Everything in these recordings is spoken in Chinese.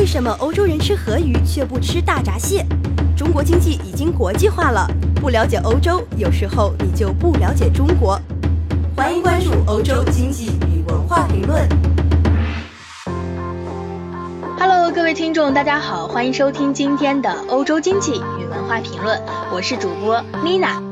为什么欧洲人吃河鱼却不吃大闸蟹？中国经济已经国际化了，不了解欧洲，有时候你就不了解中国。欢迎关注欧洲经济与文化评论。Hello，各位听众，大家好，欢迎收听今天的欧洲经济与文化评论，我是主播 Nina。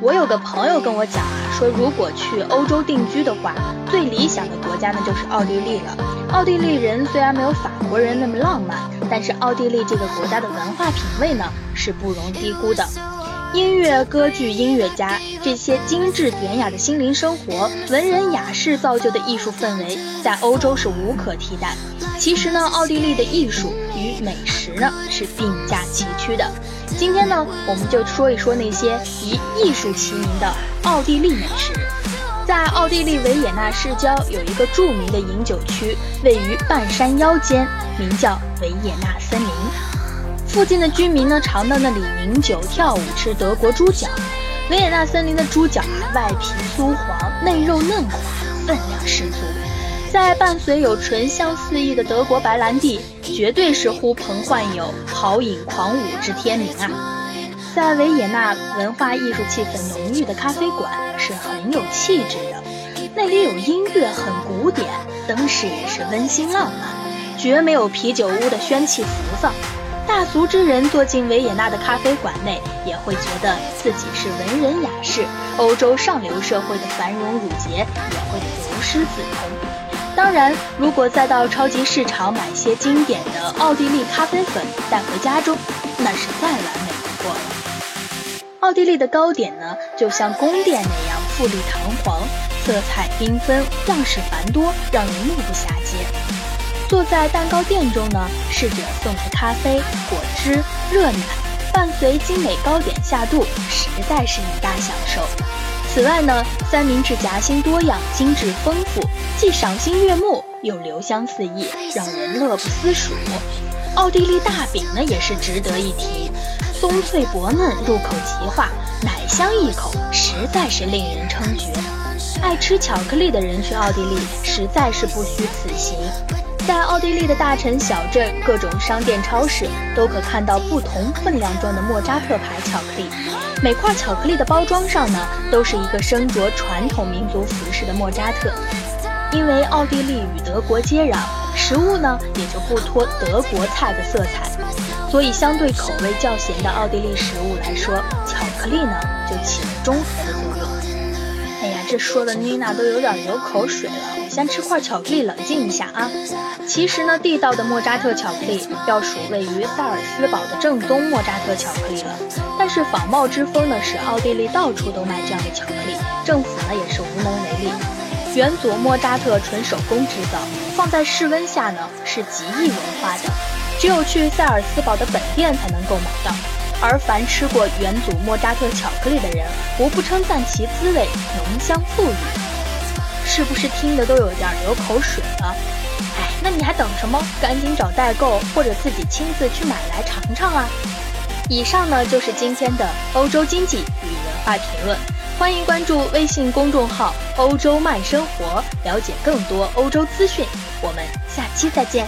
我有个朋友跟我讲啊，说如果去欧洲定居的话，最理想的国家呢就是奥地利了。奥地利人虽然没有法国人那么浪漫，但是奥地利这个国家的文化品味呢是不容低估的。音乐、歌剧、音乐家这些精致典雅的心灵生活，文人雅士造就的艺术氛围，在欧洲是无可替代。其实呢，奥地利的艺术与美食呢是并驾齐驱的。今天呢，我们就说一说那些以艺术齐名的奥地利美食。在奥地利维也纳市郊有一个著名的饮酒区，位于半山腰间，名叫维也纳森林。附近的居民呢，常到那里饮酒、跳舞、吃德国猪脚。维也纳森林的猪脚啊，外皮酥黄，内肉嫩滑，分量十足。在伴随有醇香四溢的德国白兰地，绝对是呼朋唤友、豪饮狂舞之天名啊！在维也纳，文化艺术气氛浓郁的咖啡馆是很有气质的，那里有音乐很古典，灯饰也是温馨浪漫，绝没有啤酒屋的喧气浮躁。大俗之人坐进维也纳的咖啡馆内，也会觉得自己是文人雅士，欧洲上流社会的繁荣辱节也会流失自通。当然，如果再到超级市场买些经典的奥地利咖啡粉带回家中，那是再完美不过了。奥地利的糕点呢，就像宫殿那样富丽堂皇，色彩缤纷，样式繁多，让人目不暇接。坐在蛋糕店中呢，侍者送来咖啡、果汁、热奶，伴随精美糕点下肚，实在是一大享受。此外呢，三明治夹心多样，精致丰富，既赏心悦目，又留香四溢，让人乐不思蜀。奥地利大饼呢，也是值得一提，松脆薄嫩，入口即化，奶香一口，实在是令人称绝。爱吃巧克力的人去奥地利，实在是不虚此行。在奥地利的大城小镇，各种商店、超市都可看到不同分量装的莫扎特牌巧克力。每块巧克力的包装上呢，都是一个身着传统民族服饰的莫扎特。因为奥地利与德国接壤，食物呢也就不脱德国菜的色彩，所以相对口味较咸的奥地利食物来说，巧克力呢就起了中和的作用。哎呀，这说的妮娜都有点流口水了。先吃块巧克力冷静一下啊！其实呢，地道的莫扎特巧克力要数位于萨尔斯堡的正宗莫扎特巧克力了。但是仿冒之风呢，使奥地利到处都卖这样的巧克力，政府呢也是无能为力。元祖莫扎特纯手工制造，放在室温下呢是极易融化的，只有去塞尔斯堡的本店才能购买到。而凡吃过元祖莫扎特巧克力的人，无不称赞其滋味浓香馥郁。是不是听得都有点流口水了？哎，那你还等什么？赶紧找代购或者自己亲自去买来尝尝啊！以上呢就是今天的欧洲经济与文化评论，欢迎关注微信公众号“欧洲慢生活”，了解更多欧洲资讯。我们下期再见。